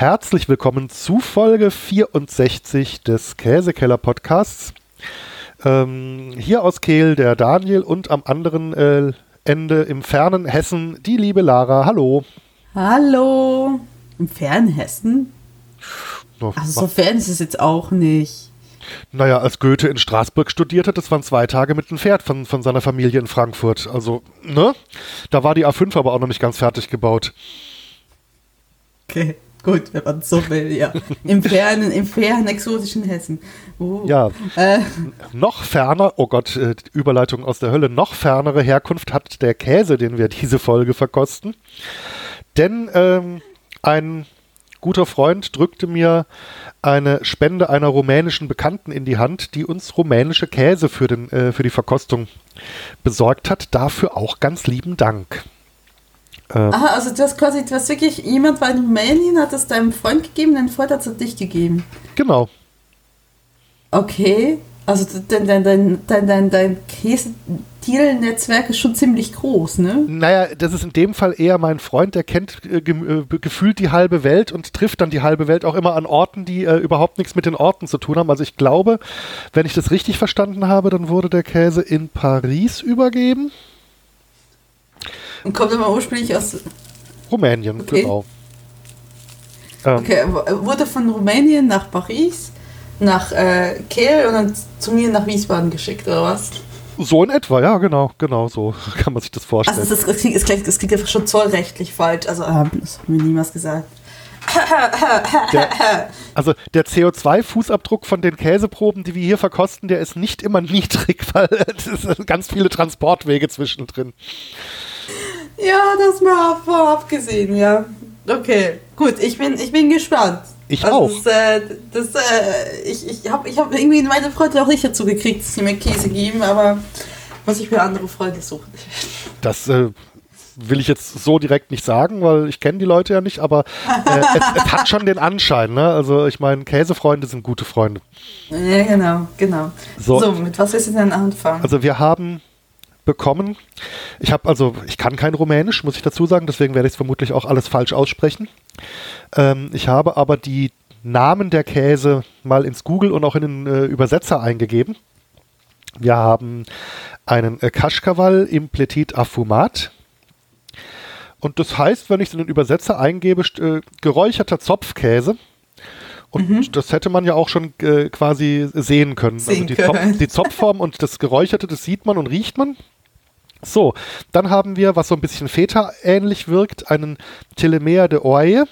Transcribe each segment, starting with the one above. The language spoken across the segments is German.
herzlich willkommen zu Folge 64 des Käsekeller Podcasts. Ähm, hier aus Kehl der Daniel und am anderen äh, Ende im fernen Hessen die liebe Lara. Hallo. Hallo. Im fernen Hessen? Also so fern ist es jetzt auch nicht. Naja, als Goethe in Straßburg studierte, das waren zwei Tage mit einem Pferd von, von seiner Familie in Frankfurt. Also, ne? Da war die A5 aber auch noch nicht ganz fertig gebaut. Okay, gut, wenn man so will, ja. Im fernen, im fernen, exotischen Hessen. Uh. Ja. Äh. Noch ferner, oh Gott, äh, Überleitung aus der Hölle, noch fernere Herkunft hat der Käse, den wir diese Folge verkosten. Denn ähm, ein guter Freund drückte mir eine Spende einer rumänischen Bekannten in die Hand, die uns rumänische Käse für, den, äh, für die Verkostung besorgt hat. Dafür auch ganz lieben Dank. Ähm, Aha, also du hast quasi, du hast wirklich, jemand war in Rumänien, hat es deinem Freund gegeben, dein Freund hat es dich gegeben. Genau. Okay, also dein, dein, dein, dein, dein, dein Käse-Deal-Netzwerk ist schon ziemlich groß, ne? Naja, das ist in dem Fall eher mein Freund, der kennt äh, ge äh, gefühlt die halbe Welt und trifft dann die halbe Welt auch immer an Orten, die äh, überhaupt nichts mit den Orten zu tun haben. Also ich glaube, wenn ich das richtig verstanden habe, dann wurde der Käse in Paris übergeben. Und kommt immer ursprünglich aus Rumänien, okay. genau. Ähm. Okay, wurde von Rumänien nach Paris, nach äh, Kehl und dann zu mir nach Wiesbaden geschickt, oder was? So in etwa, ja, genau, genau so kann man sich das vorstellen. Also das, das, klingt, das, klingt, das klingt einfach schon zollrechtlich falsch, also ähm, das hat mir niemals gesagt. Der, also der CO2-Fußabdruck von den Käseproben, die wir hier verkosten, der ist nicht immer niedrig, weil es sind ganz viele Transportwege zwischendrin. Ja, das mal vorab gesehen, ja. Okay, gut, ich bin, ich bin gespannt. Ich also auch. Das, äh, das, äh, ich ich habe ich hab irgendwie meine Freunde auch nicht dazu gekriegt, dass sie mir Käse geben, aber muss ich mir andere Freunde suchen. Das äh, will ich jetzt so direkt nicht sagen, weil ich kenne die Leute ja nicht, aber äh, es, es, hat schon den Anschein. Ne? Also ich meine, Käsefreunde sind gute Freunde. Ja, genau, genau. So, so mit was willst du denn anfangen? Also wir haben bekommen. Ich habe also, ich kann kein Rumänisch, muss ich dazu sagen, deswegen werde ich es vermutlich auch alles falsch aussprechen. Ähm, ich habe aber die Namen der Käse mal ins Google und auch in den äh, Übersetzer eingegeben. Wir haben einen äh, Kaschkawal im Petit Affumat. Und das heißt, wenn ich es in den Übersetzer eingebe, äh, geräucherter Zopfkäse. Und mhm. das hätte man ja auch schon äh, quasi sehen können. Also sehen also die, können. Zopf, die Zopfform und das Geräucherte, das sieht man und riecht man. So, dann haben wir, was so ein bisschen Feta-ähnlich wirkt, einen Telemea de Oye.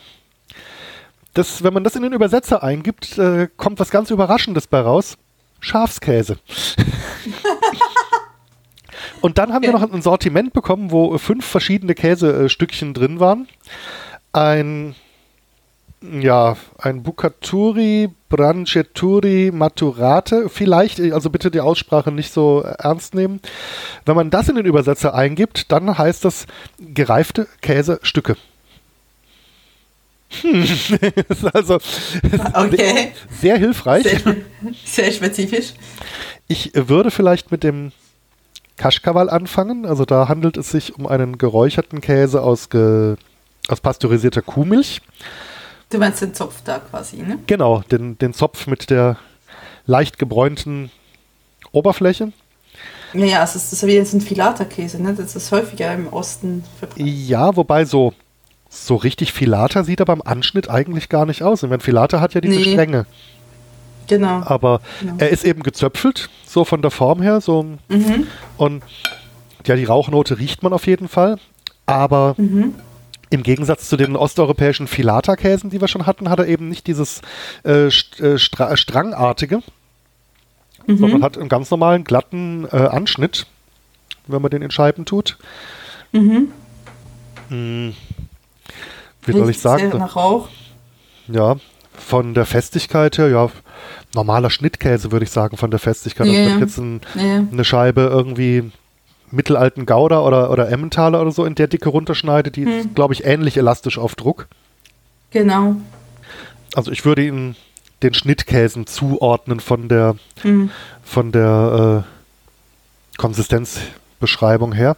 Das, wenn man das in den Übersetzer eingibt, äh, kommt was ganz Überraschendes bei raus. Schafskäse. Und dann haben wir noch ein Sortiment bekommen, wo fünf verschiedene Käsestückchen drin waren. Ein ja, ein Bucaturi, Branceturi, Maturate, vielleicht, also bitte die Aussprache nicht so ernst nehmen. Wenn man das in den Übersetzer eingibt, dann heißt das gereifte Käsestücke. Hm. ist also okay. sehr, sehr hilfreich. Sehr, sehr, spezifisch. Ich würde vielleicht mit dem Kaschkawal anfangen. Also da handelt es sich um einen geräucherten Käse aus, ge, aus pasteurisierter Kuhmilch. Du meinst den Zopf da quasi, ne? Genau, den, den Zopf mit der leicht gebräunten Oberfläche. Ja, ja, es ist, das ist wie jetzt ein Filata-Käse, ne? Das ist häufiger im Osten verbreitet. Ja, wobei so, so richtig Filata sieht er beim Anschnitt eigentlich gar nicht aus. Und wenn Filata hat ja diese nee. Stränge. Genau. Aber genau. er ist eben gezöpfelt, so von der Form her. So, mhm. Und ja, die Rauchnote riecht man auf jeden Fall. Aber mhm. Im Gegensatz zu den osteuropäischen Filata-Käsen, die wir schon hatten, hat er eben nicht dieses äh, äh Stra Strangartige, mhm. sondern hat einen ganz normalen, glatten äh, Anschnitt, wenn man den in Scheiben tut. Mhm. Hm. Wie soll ich sagen? Nach Rauch. Ja, von der Festigkeit her, ja, normaler Schnittkäse würde ich sagen, von der Festigkeit. Yeah. Also wenn jetzt ein, yeah. eine Scheibe irgendwie mittelalten Gouda oder, oder Emmentaler oder so in der Dicke runterschneide, die hm. ist, glaube ich, ähnlich elastisch auf Druck. Genau. Also ich würde ihn den Schnittkäsen zuordnen von der, hm. von der äh, Konsistenzbeschreibung her.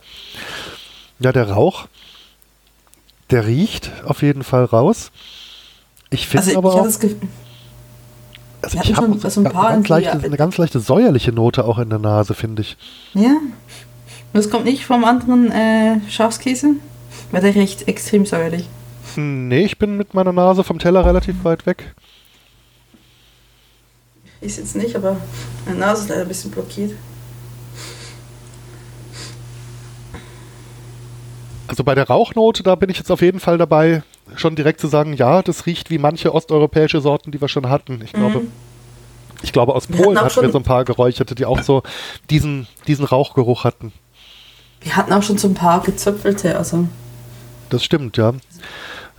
Ja, der Rauch, der riecht auf jeden Fall raus. Ich finde Also aber ich auch, das also ich habe so ein ganz leichte, eine ganz leichte säuerliche Note auch in der Nase, finde ich. ja. Das kommt nicht vom anderen äh, Schafskäse, weil der riecht extrem säuerlich. Nee, ich bin mit meiner Nase vom Teller relativ weit weg. Ich jetzt nicht, aber meine Nase ist leider ein bisschen blockiert. Also bei der Rauchnote, da bin ich jetzt auf jeden Fall dabei, schon direkt zu sagen, ja, das riecht wie manche osteuropäische Sorten, die wir schon hatten. Ich glaube, Mhm. ich glaube aus Polen hatten wir so ein paar Geräucherte, die auch so diesen, diesen Rauchgeruch hatten. Wir hatten auch schon so ein paar gezöpfelte, also Das stimmt, ja.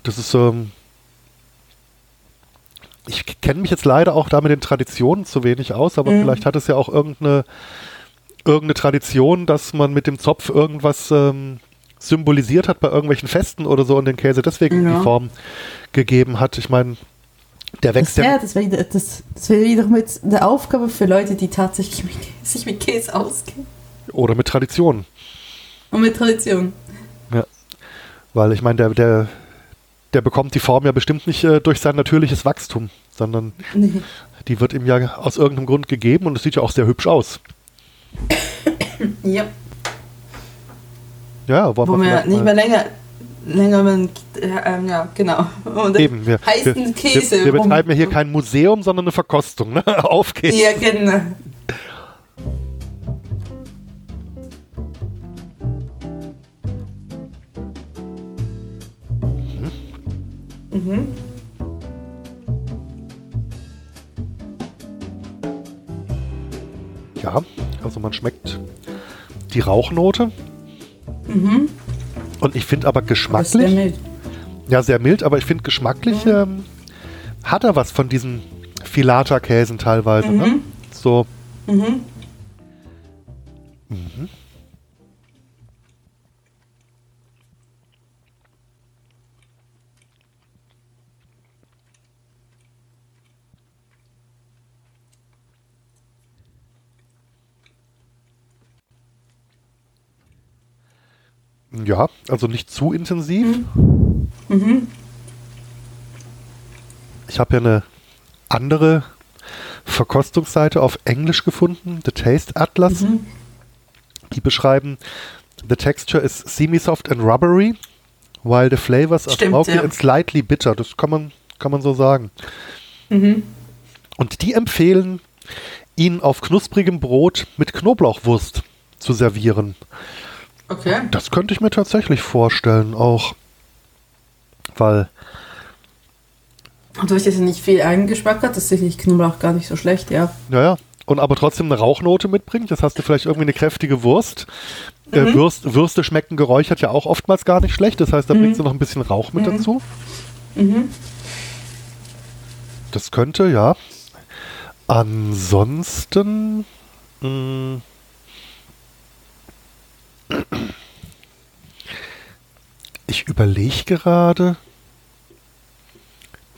Das ist, ähm, ich kenne mich jetzt leider auch da mit den Traditionen zu wenig aus, aber Mhm. vielleicht hat es ja auch irgendeine, irgendeine Tradition, dass man mit dem Zopf irgendwas ähm, symbolisiert hat bei irgendwelchen Festen oder so und den Käse deswegen Ja. die Form gegeben hat. Ich meine, der das wächst ja. wäre das wär, wieder- das, das wär wieder mit der Aufgabe für Leute, die tatsächlich mit, sich mit Käse auskennen. Oder mit Tradition. Und mit Tradition. Weil ich meine, der, der, der bekommt die Form ja bestimmt nicht äh, durch sein natürliches Wachstum, sondern Nee. die wird ihm ja aus irgendeinem Grund gegeben und es sieht ja auch sehr hübsch aus. Ja. Ja, wollen Wo wir wir nicht mehr länger, länger mit, äh, ähm, ja, genau. Und Eben, wir, heißen wir, Käse. wir, wir betreiben ja hier kein Museum, sondern eine Verkostung. Ne? Auf geht's. Ja, genau. Mhm. Ja, also man schmeckt die Rauchnote. Mhm. Und ich finde aber geschmacklich, sehr mild. ja sehr mild, aber ich finde geschmacklich ähm, hat er was von diesen Filata-Käsen teilweise. Ne? Mhm. So, Mhm. Ja, also nicht zu intensiv. Mhm. Ich habe ja eine andere Verkostungsseite auf Englisch gefunden, The Taste Atlas. Mhm. Die beschreiben, the texture is semi-soft and rubbery, while the flavors are Stimmt, smoky ja. and slightly bitter. Das kann man, kann man so sagen. Mhm. Und die empfehlen, ihn auf knusprigem Brot mit Knoblauchwurst zu servieren. Okay. Das könnte ich mir tatsächlich vorstellen, auch. Weil, Und durch das nicht viel Eigengeschmack hat, ist sicherlich Knoblauch gar nicht so schlecht, ja. naja, und aber trotzdem eine Rauchnote mitbringt. Das hast du vielleicht irgendwie eine kräftige Wurst. Äh, Würst, Würste schmecken geräuchert ja auch oftmals gar nicht schlecht. Das heißt, da bringst du noch ein bisschen Rauch mit dazu. Mhm. Das könnte, ja. Ansonsten. Mh, ich überlege gerade,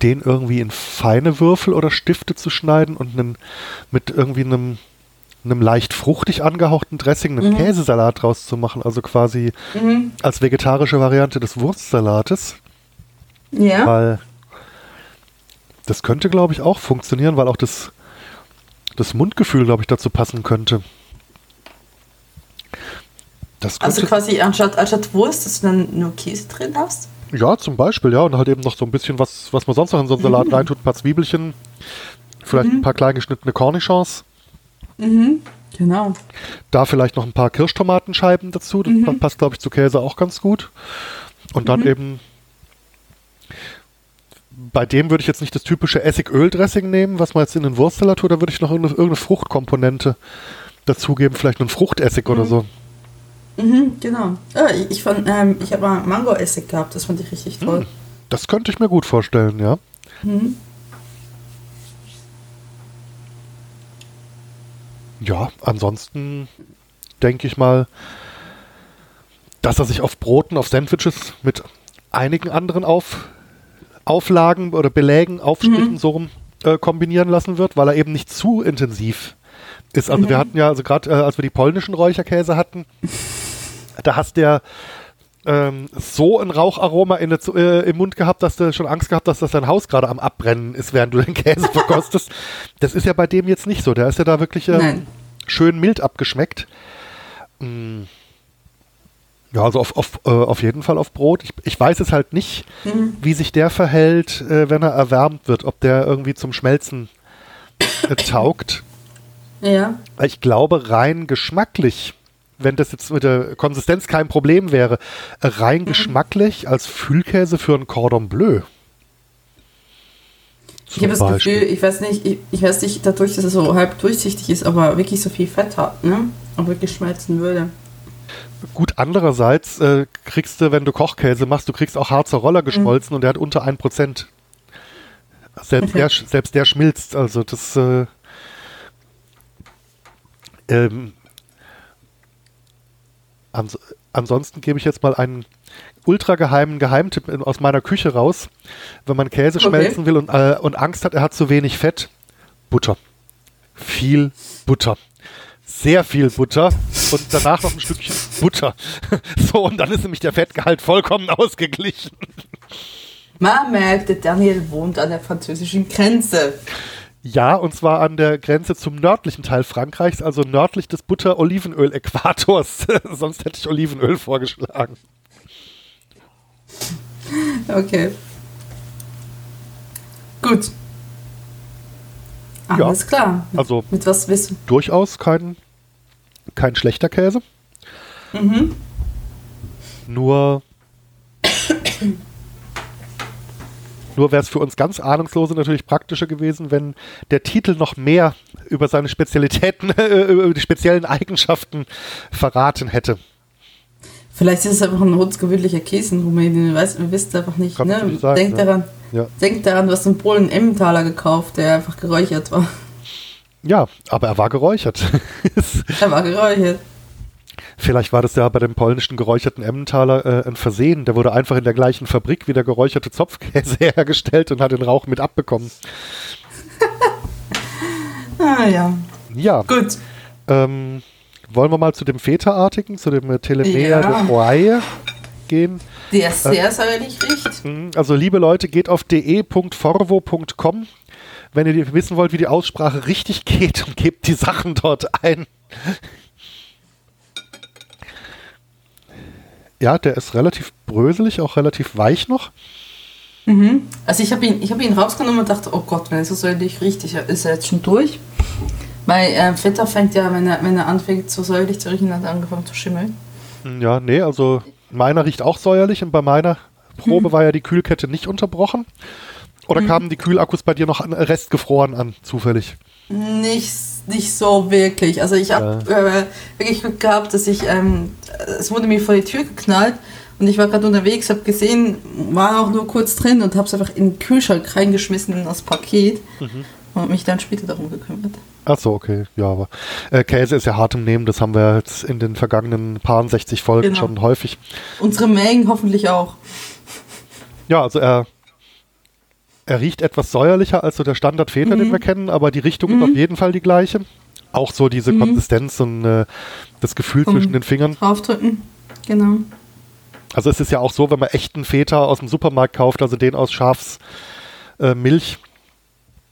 den irgendwie in feine Würfel oder Stifte zu schneiden und einen, mit irgendwie einem, einem leicht fruchtig angehauchten Dressing einen Mhm. Käsesalat draus zu machen. Also quasi Mhm. als vegetarische Variante des Wurstsalates. Ja. Weil das könnte, glaube ich, auch funktionieren, weil auch das, das Mundgefühl, glaube ich, dazu passen könnte. Also quasi anstatt, anstatt Wurst, dass du dann nur Käse drin hast? ja, zum Beispiel, ja, und halt eben noch so ein bisschen was, was man sonst noch in so einen Salat reintut, ein paar Zwiebelchen, vielleicht ein paar klein geschnittene Cornichons, Mhm. Genau. da vielleicht noch ein paar Kirschtomatenscheiben dazu, das pa- passt, glaube ich, zu Käse auch ganz gut. Und dann eben bei dem würde ich jetzt nicht das typische Essigöl-Dressing nehmen, was man jetzt in den Wurstsalat tut, da würde ich noch irgendeine, irgendeine Fruchtkomponente dazugeben, vielleicht einen Fruchtessig oder so. Mhm, genau. Ah, ich fand, ähm, ich habe mal Mango-Essig gehabt, das fand ich richtig toll. Das könnte ich mir gut vorstellen, ja. Mhm. Ja, ansonsten denke ich mal, dass er sich auf Broten, auf Sandwiches mit einigen anderen auf, Auflagen oder Belägen, Aufstrichen so rum äh, kombinieren lassen wird, weil er eben nicht zu intensiv ist. Also wir hatten ja, also gerade äh, als wir die polnischen Räucherkäse hatten, da hast du ja ähm, so ein Raucharoma in der, äh, im Mund gehabt, dass du schon Angst gehabt hast, dass dein Haus gerade am Abbrennen ist, während du den Käse verkostest. das ist ja bei dem jetzt nicht so. Der ist ja da wirklich ähm, schön mild abgeschmeckt. Mm. Ja, also auf, auf, äh, auf jeden Fall auf Brot. Ich, ich weiß es halt nicht, mhm. wie sich der verhält, äh, wenn er erwärmt wird, ob der irgendwie zum Schmelzen äh, taugt. Ja. Ich glaube, rein geschmacklich wenn das jetzt mit der Konsistenz kein Problem wäre, rein mhm. geschmacklich als Fühlkäse für ein Cordon Bleu. Ich habe das Gefühl, ich weiß nicht, ich, ich, weiß nicht, dadurch, dass es so halb durchsichtig ist, aber wirklich so viel Fett hat, ne? Und wirklich schmelzen würde. Gut, andererseits äh, kriegst du, wenn du Kochkäse machst, du kriegst auch Harzer Roller geschmolzen mhm. und der hat unter 1%. Selbst, okay. der, selbst der schmilzt, also das äh, ähm, Ans ansonsten gebe ich jetzt mal einen ultra geheimen Geheimtipp aus meiner Küche raus. Wenn man Käse okay. schmelzen will und, äh, und Angst hat, er hat zu wenig Fett, Butter. Viel Butter. Sehr viel Butter und danach noch ein Stückchen Butter. So, und dann ist nämlich der Fettgehalt vollkommen ausgeglichen. Man merkt, Daniel wohnt an der französischen Grenze. Ja, und zwar an der Grenze zum nördlichen Teil Frankreichs, also nördlich des Butter-Olivenöl-Äquators. Sonst hätte ich Olivenöl vorgeschlagen. Okay. Gut. Alles ja, klar. Also mit was wissen? Durchaus kein, kein schlechter Käse. Mhm. Nur Nur wäre es für uns ganz Ahnungslose natürlich praktischer gewesen, wenn der Titel noch mehr über seine Spezialitäten, äh, über die speziellen Eigenschaften verraten hätte. Vielleicht ist es einfach ein rotzgewöhnlicher Käse in Rumänien. Weiß, wir wissen einfach nicht. Ne? Sagen, Denkt, ja. daran, ja. Denkt daran, du hast einen Polen Emmentaler gekauft, der einfach geräuchert war. Ja, aber er war geräuchert. er war geräuchert. Vielleicht war das ja bei dem polnischen geräucherten Emmentaler äh, ein Versehen. Der wurde einfach in der gleichen Fabrik wie der geräucherte Zopfkäse hergestellt und hat den Rauch mit abbekommen. ah ja. Ja. Gut. Ähm, wollen wir mal zu dem Feta-artigen, zu dem äh, Telemea ja. de Oaie gehen? Der sehr äh, säuerlich riecht. Mhm, also liebe Leute, geht auf de.forvo.com, wenn ihr wissen wollt, wie die Aussprache richtig geht und gebt die Sachen dort ein. Ja, der ist relativ bröselig, auch relativ weich noch. Mhm. Also ich habe ihn, hab ihn rausgenommen und dachte, oh Gott, wenn es so säuerlich riecht, ist er jetzt schon durch. Weil äh, Feta fängt ja, wenn er, wenn er anfängt so säuerlich zu riechen, hat er angefangen zu schimmeln. Ja, nee, also meiner riecht auch säuerlich und bei meiner Probe mhm. war ja die Kühlkette nicht unterbrochen. Oder mhm. kamen die Kühlakkus bei dir noch an, restgefroren an, zufällig? Nicht nicht so wirklich. Also ich habe äh, wirklich Glück gehabt, dass ich, ähm, es wurde mir vor die Tür geknallt und ich war gerade unterwegs, habe gesehen, war auch nur kurz drin und habe es einfach in den Kühlschrank reingeschmissen in das Paket mhm. und mich dann später darum gekümmert. Ach so, okay. Ja, aber äh, Käse ist ja hart im Nehmen. Das haben wir jetzt in den vergangenen paar 60 Folgen genau. schon häufig. Unsere Mengen hoffentlich auch. Ja, also er er riecht etwas säuerlicher als so der Standard-Feta, mhm. den wir kennen, aber die Richtung mhm. ist auf jeden Fall die gleiche. Auch so diese mhm. Konsistenz und äh, das Gefühl um zwischen den Fingern. Draufdrücken, genau. Also es ist ja auch so, wenn man echten Feta aus dem Supermarkt kauft, also den aus Schafsmilch,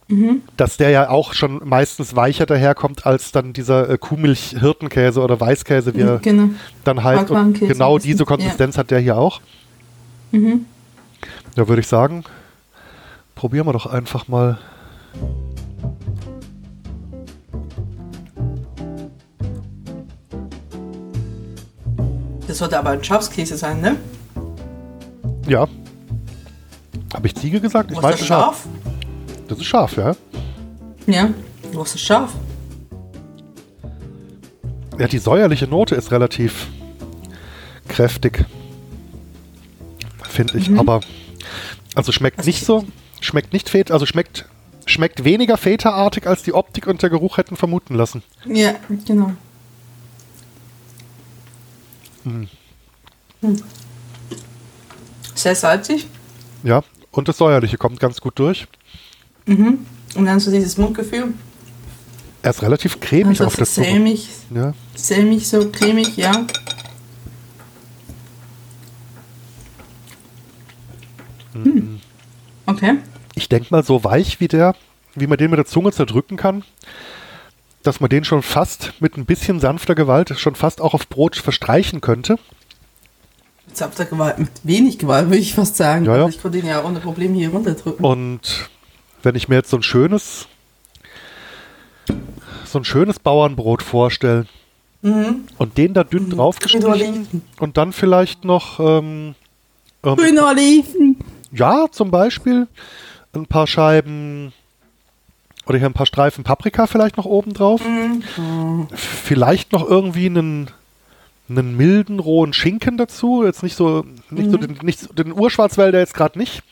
äh, mhm. dass der ja auch schon meistens weicher daherkommt als dann dieser äh, Kuhmilch-Hirtenkäse oder Weißkäse, wie er genau. dann heißt. Und genau diese Konsistenz ja. hat der hier auch. Mhm. Da würde ich sagen, Probieren wir doch einfach mal. Das sollte aber ein Schafskäse sein, ne? Ja. Habe ich Ziege gesagt? Ich ist das scharf? Das ist scharf, ja. Ja, was ist scharf? Ja, die säuerliche Note ist relativ kräftig. Finde ich, mhm. aber also schmeckt also nicht so. Schmeckt nicht Feta, also schmeckt, schmeckt weniger Feta-artig, als die Optik und der Geruch hätten vermuten lassen. Ja, genau. Hm. Hm. Sehr salzig. Ja, und das Säuerliche kommt ganz gut durch. Mhm. Und dann so dieses Mundgefühl. Er ist relativ cremig also auf das Sämig. Ja. Sämig, so cremig, ja. Hm. Okay. Ich denke mal, so weich wie der, wie man den mit der Zunge zerdrücken kann, dass man den schon fast mit ein bisschen sanfter Gewalt schon fast auch auf Brot verstreichen könnte. Mit sanfter Gewalt, mit wenig Gewalt, würde ich fast sagen. Ja, ja. Also ich konnte ihn ja ohne Probleme hier runterdrücken. Und wenn ich mir jetzt so ein schönes, so ein schönes Bauernbrot vorstelle Mhm. und den da dünn Grüne draufgestrichen und dann vielleicht noch, ähm, ähm, Grüne Oliven. Ja, zum Beispiel ein paar Scheiben oder hier ein paar Streifen Paprika vielleicht noch oben drauf. Mhm. Vielleicht noch irgendwie einen, einen milden, rohen Schinken dazu. Jetzt nicht so, nicht so Mhm. den, nicht so, den Urschwarzwälder jetzt gerade nicht.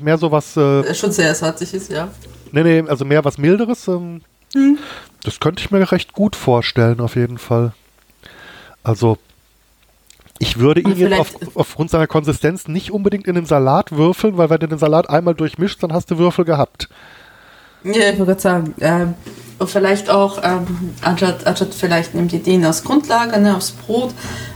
Mehr so was, äh, schon sehr salzig ist, ja. nee, nee, also mehr was milderes. Ähm, Mhm. Das könnte ich mir recht gut vorstellen, auf jeden Fall. Also, ich würde ihn jetzt auf, aufgrund seiner Konsistenz nicht unbedingt in den Salat würfeln, weil wenn du den Salat einmal durchmischst, dann hast du Würfel gehabt. Ja, ich wollte gerade sagen, ähm, und vielleicht auch, ähm, anstatt, anstatt vielleicht nimmt ihr den als Grundlage, ne, aufs Brot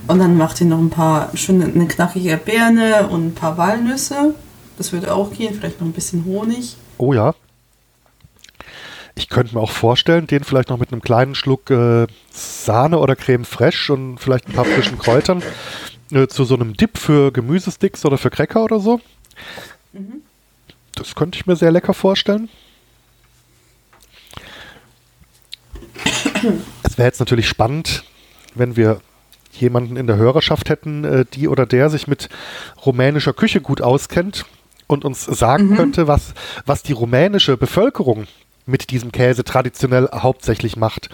und dann macht ihr noch ein paar schöne, eine knackige Birne und ein paar Walnüsse. Das würde auch gehen, vielleicht noch ein bisschen Honig. Oh ja. Ich könnte mir auch vorstellen, den vielleicht noch mit einem kleinen Schluck äh, Sahne oder Creme fraiche und vielleicht ein paar frischen Kräutern äh, zu so einem Dip für Gemüsesticks oder für Cracker oder so. Das könnte ich mir sehr lecker vorstellen. Es wäre jetzt natürlich spannend, wenn wir jemanden in der Hörerschaft hätten, äh, die oder der sich mit rumänischer Küche gut auskennt und uns sagen könnte, was, was die rumänische Bevölkerung mit diesem Käse traditionell hauptsächlich macht.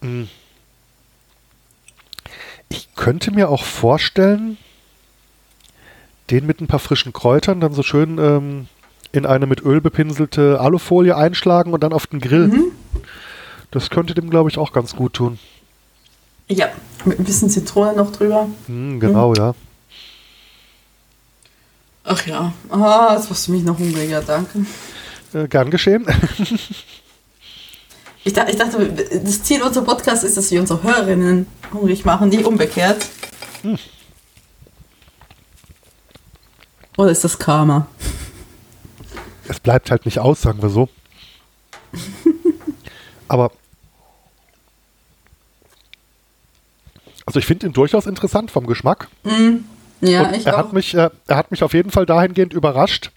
Mm. Ich könnte mir auch vorstellen, den mit ein paar frischen Kräutern dann so schön ähm, in eine mit Öl bepinselte Alufolie einschlagen und dann auf den Grill. Das könnte dem, glaube ich, auch ganz gut tun. Ja, mit ein bisschen Zitrone noch drüber. Hm, genau, ja. Ach ja, ah, jetzt machst du mich noch hungriger, danke. Äh, gern geschehen. Ich, dach, ich dachte, das Ziel unserer Podcast ist, dass wir unsere Hörerinnen hungrig machen, nicht umgekehrt. Oder ist das Karma? es bleibt halt nicht aus, sagen wir so. Aber also ich finde ihn durchaus interessant vom Geschmack. Ja, Und ich er auch. hat mich, äh, er hat mich auf jeden Fall dahingehend überrascht,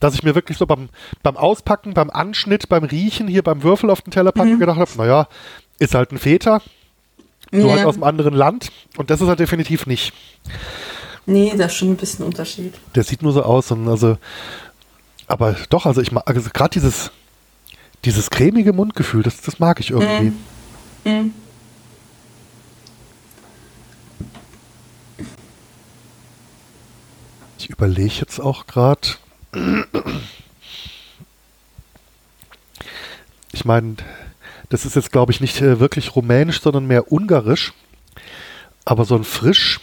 dass ich mir wirklich so beim, beim Auspacken, beim Anschnitt, beim Riechen, hier beim Würfel auf den Teller packen gedacht habe, naja, ist halt ein Feta, nur Ja. halt aus einem anderen Land. Und das ist er definitiv nicht. Nee, da ist schon ein bisschen Unterschied. Der sieht nur so aus und also, aber doch, also ich mag, also gerade dieses, dieses cremige Mundgefühl, das, das mag ich irgendwie. Mhm. Ich überlege jetzt auch gerade. Ich meine, das ist jetzt, glaube ich, nicht äh, wirklich rumänisch, sondern mehr ungarisch. Aber so ein frisch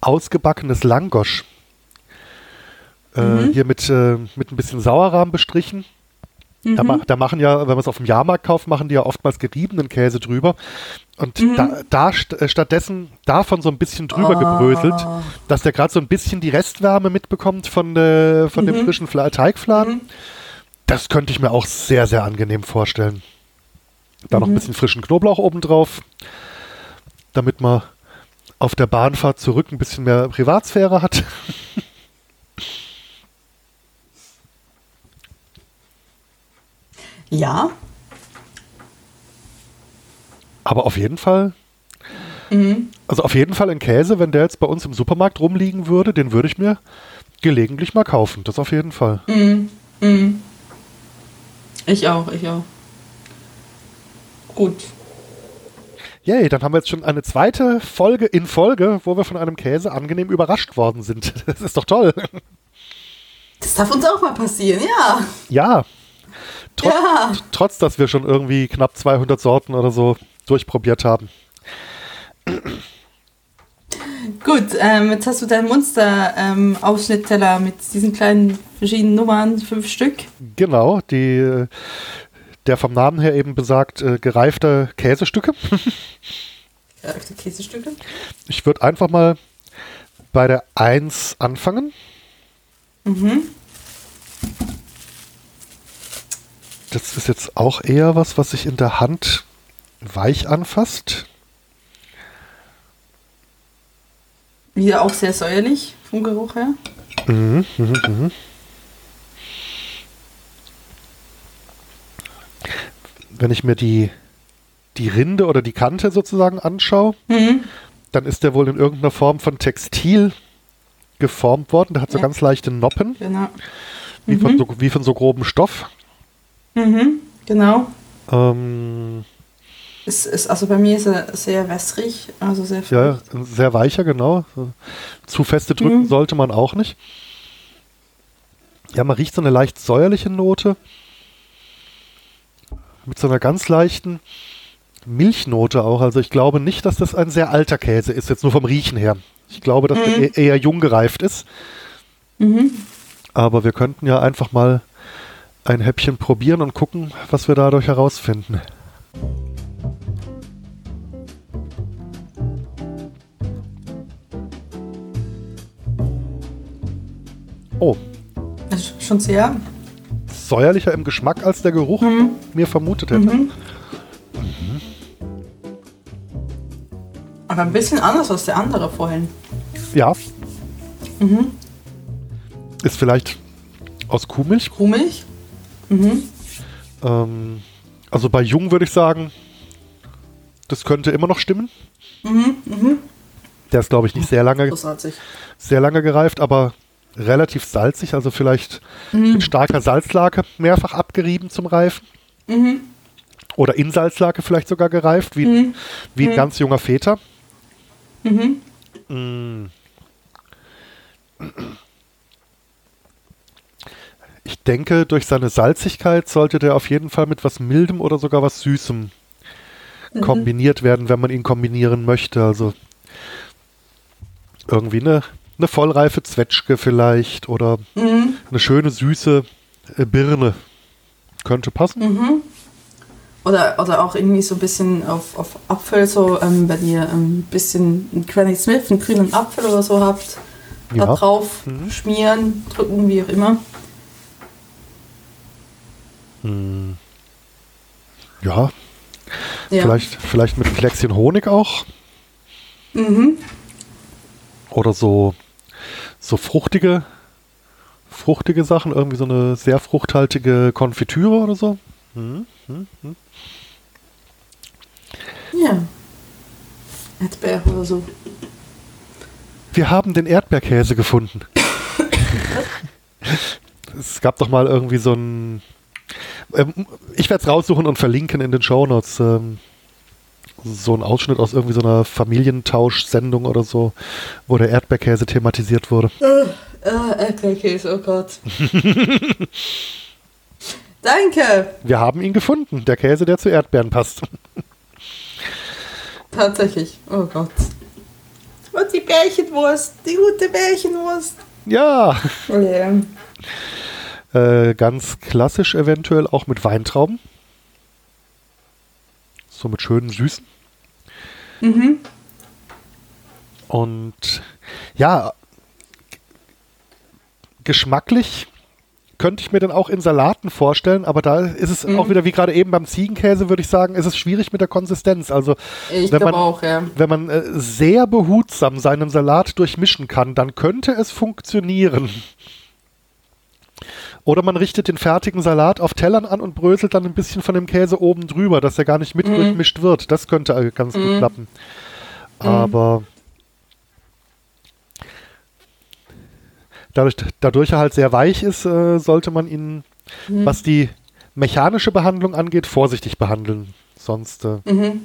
ausgebackenes Langosch. Äh, Hier mit, äh, mit ein bisschen Sauerrahm bestrichen. Da, ma da machen ja, wenn man es auf dem Jahrmarkt kauft, machen die ja oftmals geriebenen Käse drüber. Und da, da st äh, stattdessen davon so ein bisschen drüber gebröselt, dass der gerade so ein bisschen die Restwärme mitbekommt von, äh, von dem frischen Fla Teigfladen. Das könnte ich mir auch sehr, sehr angenehm vorstellen. Da noch ein bisschen frischen Knoblauch obendrauf, damit man auf der Bahnfahrt zurück ein bisschen mehr Privatsphäre hat. Ja. Aber auf jeden Fall, Mhm. also auf jeden Fall ein Käse, wenn der jetzt bei uns im Supermarkt rumliegen würde, den würde ich mir gelegentlich mal kaufen. Das auf jeden Fall. Mhm. Mhm. Ich auch, ich auch. Gut. Yay, dann haben wir jetzt schon eine zweite Folge in Folge, wo wir von einem Käse angenehm überrascht worden sind. Das ist doch toll. Das darf uns auch mal passieren, ja. Ja. Trotz, Ja. trotz, dass wir schon irgendwie knapp 200 Sorten oder so durchprobiert haben. Gut, ähm, jetzt hast du deinen Monster-Ausschnittteller mit diesen kleinen verschiedenen Nummern, fünf Stück. Genau, die, der vom Namen her eben besagt, äh, gereifte Käsestücke. Die Käsestücke. Ich würde einfach mal bei der 1 anfangen. Mhm. Das ist jetzt auch eher was, was sich in der Hand weich anfasst. Wieder auch sehr säuerlich vom Geruch her. Mhm, mhm, mhm. Wenn ich mir die, die Rinde oder die Kante sozusagen anschaue, Mhm. dann ist der wohl in irgendeiner Form von Textil geformt worden. Der hat so Ja. ganz leichte Noppen, Genau. wie, Mhm. von so, wie von so grobem Stoff. Mhm. Genau. Ähm, Es ist, also bei mir ist er sehr wässrig, also sehr ja, sehr weicher, genau. Zu feste drücken Mhm. sollte man auch nicht. Ja, man riecht so eine leicht säuerliche Note. Mit so einer ganz leichten Milchnote auch. Also ich glaube nicht, dass das ein sehr alter Käse ist, jetzt nur vom Riechen her. Ich glaube, dass der Mhm. e- eher jung gereift ist. Mhm. Aber wir könnten ja einfach mal ein Häppchen probieren und gucken, was wir dadurch herausfinden. Oh, ist schon sehr. säuerlicher im Geschmack als der Geruch Mhm. mir vermutet hätte. Mhm. Aber ein bisschen anders als der andere vorhin. Ja, Mhm. ist vielleicht aus Kuhmilch. Kuhmilch. Mhm. Ähm, also bei Jung würde ich sagen, das könnte immer noch stimmen. Mhm. Mhm. Der ist, glaube ich, nicht sehr lange, Großartig. sehr lange gereift, aber relativ salzig, also vielleicht Mhm. mit starker Salzlake mehrfach abgerieben zum Reifen. Mhm. Oder in Salzlake vielleicht sogar gereift, wie, Mhm. wie ein Mhm. ganz junger Feta. Mhm. Ich denke, durch seine Salzigkeit sollte der auf jeden Fall mit was Mildem oder sogar was Süßem Mhm. kombiniert werden, wenn man ihn kombinieren möchte. Also irgendwie eine, eine vollreife Zwetschge vielleicht oder Mhm. eine schöne süße äh, Birne. Könnte passen. Mhm. Oder, oder auch irgendwie so ein bisschen auf, auf Apfel, so ähm, wenn ihr ein bisschen einen Granny Smith, einen grünen Apfel oder so habt, Ja. da drauf Mhm. schmieren, drücken, wie auch immer. Mm. Ja, Ja. vielleicht, vielleicht mit ein Kleckschen Honig auch. Mhm. Oder so, so fruchtige, fruchtige Sachen, irgendwie so eine sehr fruchthaltige Konfitüre oder so. Mhm. mhm, mhm. Ja. Erdbeer oder so. Wir haben den Erdbeerkäse gefunden. es gab doch mal irgendwie so ein. Ähm, ich werde es raussuchen und verlinken in den Shownotes. Ähm, so ein Ausschnitt aus irgendwie so einer Familientausch-Sendung oder so, wo der Erdbeerkäse thematisiert wurde. Äh, Erdbeerkäse, oh Gott. Danke. Wir haben ihn gefunden, der Käse, der zu Erdbeeren passt. Tatsächlich. Oh Gott. Und die Bärchenwurst. Die gute Bärchenwurst. Ja, Oh yeah. Äh, ganz klassisch eventuell auch mit Weintrauben. So mit schönen Süßen. Mhm. Und ja, geschmacklich könnte ich mir dann auch in Salaten vorstellen, aber da ist es Mhm. auch wieder wie gerade eben beim Ziegenkäse, würde ich sagen, ist es schwierig mit der Konsistenz. Also Wenn man- auch, ja. wenn man äh, sehr behutsam seinen Salat durchmischen kann, dann könnte es funktionieren. Oder man richtet den fertigen Salat auf Tellern an und bröselt dann ein bisschen von dem Käse oben drüber, dass er gar nicht mit Mhm. wird. Das könnte äh, ganz gut Mhm. klappen. Aber dadurch, dadurch er halt sehr weich ist, äh, sollte man ihn, Mhm. was die mechanische Behandlung angeht, vorsichtig behandeln. Sonst. Äh, Mhm.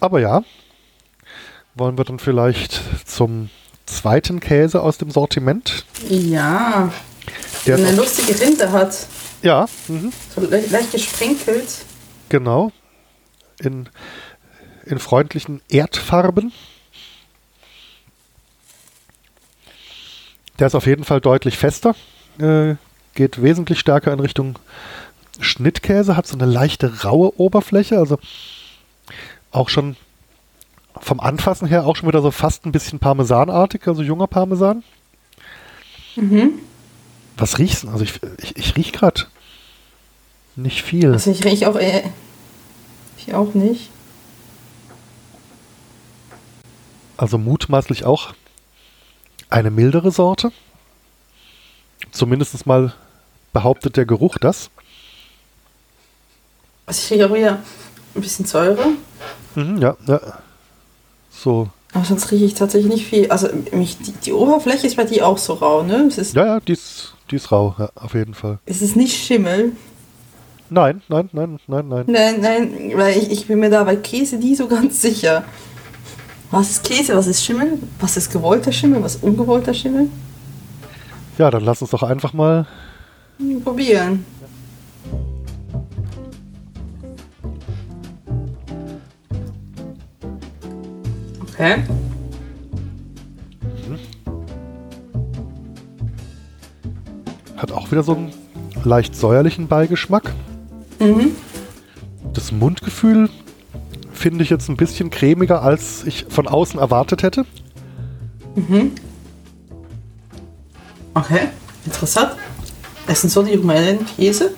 Aber ja, wollen wir dann vielleicht zum zweiten Käse aus dem Sortiment? Ja. Der eine lustige Rinde hat. ja, mhm, So le leicht gesprenkelt. genau. In, in freundlichen Erdfarben. Der ist auf jeden Fall deutlich fester. Äh, geht wesentlich stärker in Richtung Schnittkäse, hat so eine leichte raue Oberfläche, also auch schon vom Anfassen her auch schon wieder so fast ein bisschen Parmesanartig, also junger Parmesan. Mhm. Was riechst du? Also ich, ich, ich riech gerade nicht viel. Also ich rieche auch eher, ich auch nicht. Also mutmaßlich auch eine mildere Sorte. Zumindest mal behauptet der Geruch das. Also ich rieche auch wieder ein bisschen Säure. Mhm, ja, ja. So. Aber sonst rieche ich tatsächlich nicht viel. Also mich, die, die Oberfläche ist bei dir auch so rau, ne? Es ist, ja, ja, die ist, die ist rau, ja, auf jeden Fall. Es ist nicht Schimmel. Nein, nein, nein, nein, nein. Nein, nein, weil ich, ich bin mir da bei Käse nie so ganz sicher. Was ist Käse, was ist Schimmel? Was ist gewollter Schimmel, was ist ungewollter Schimmel? Ja, dann lass uns doch einfach mal probieren. Okay. Hat auch wieder so einen leicht säuerlichen Beigeschmack. Mhm. Das Mundgefühl finde ich jetzt ein bisschen cremiger, als ich von außen erwartet hätte. Mhm. Okay, interessant. Sind so die Rumänien-Käse.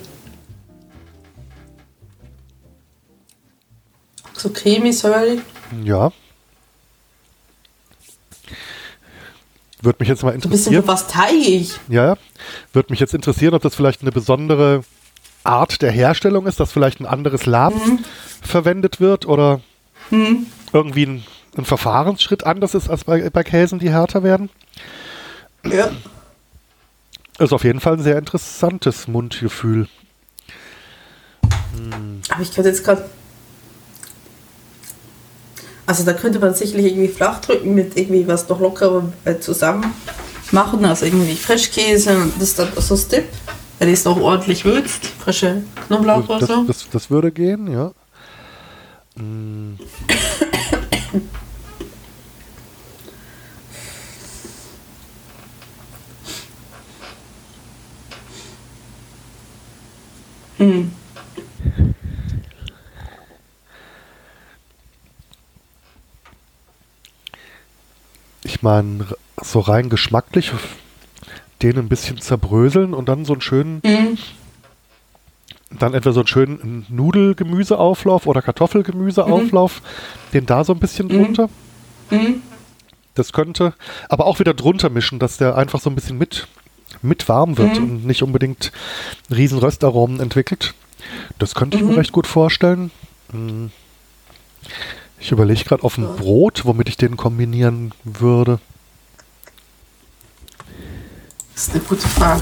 So cremig, säuerlich. Ja. Würde mich jetzt mal interessieren. Ein bisschen was. Ja, würde mich jetzt interessieren, ob das vielleicht eine besondere Art der Herstellung ist, dass vielleicht ein anderes Lab mhm. verwendet wird oder mhm. irgendwie ein, ein, Verfahrensschritt anders ist als bei, bei Käsen, die härter werden. Ja. Ist auf jeden Fall ein sehr interessantes Mundgefühl. Hm. Aber ich könnte jetzt gerade. Also da könnte man sicherlich irgendwie flach drücken mit irgendwie was noch lockerer äh, zusammen machen, also irgendwie Frischkäse und das dann so Stip. Wenn es noch ordentlich würzt, frische Knoblauch das, oder so. Das, das würde gehen, ja. Mm. mm. Ich meine, so rein geschmacklich den ein bisschen zerbröseln und dann so einen schönen, mhm. dann etwa so einen schönen Nudelgemüseauflauf oder Kartoffelgemüseauflauf, mhm. den da so ein bisschen mhm. drunter. Mhm. Das könnte, aber auch wieder drunter mischen, dass der einfach so ein bisschen mit, mit warm wird mhm. und nicht unbedingt riesen Röstaromen entwickelt. Das könnte ich mir mhm. recht gut vorstellen. Ich überlege gerade auf ein Brot, womit ich den kombinieren würde. Das ist eine gute Frage.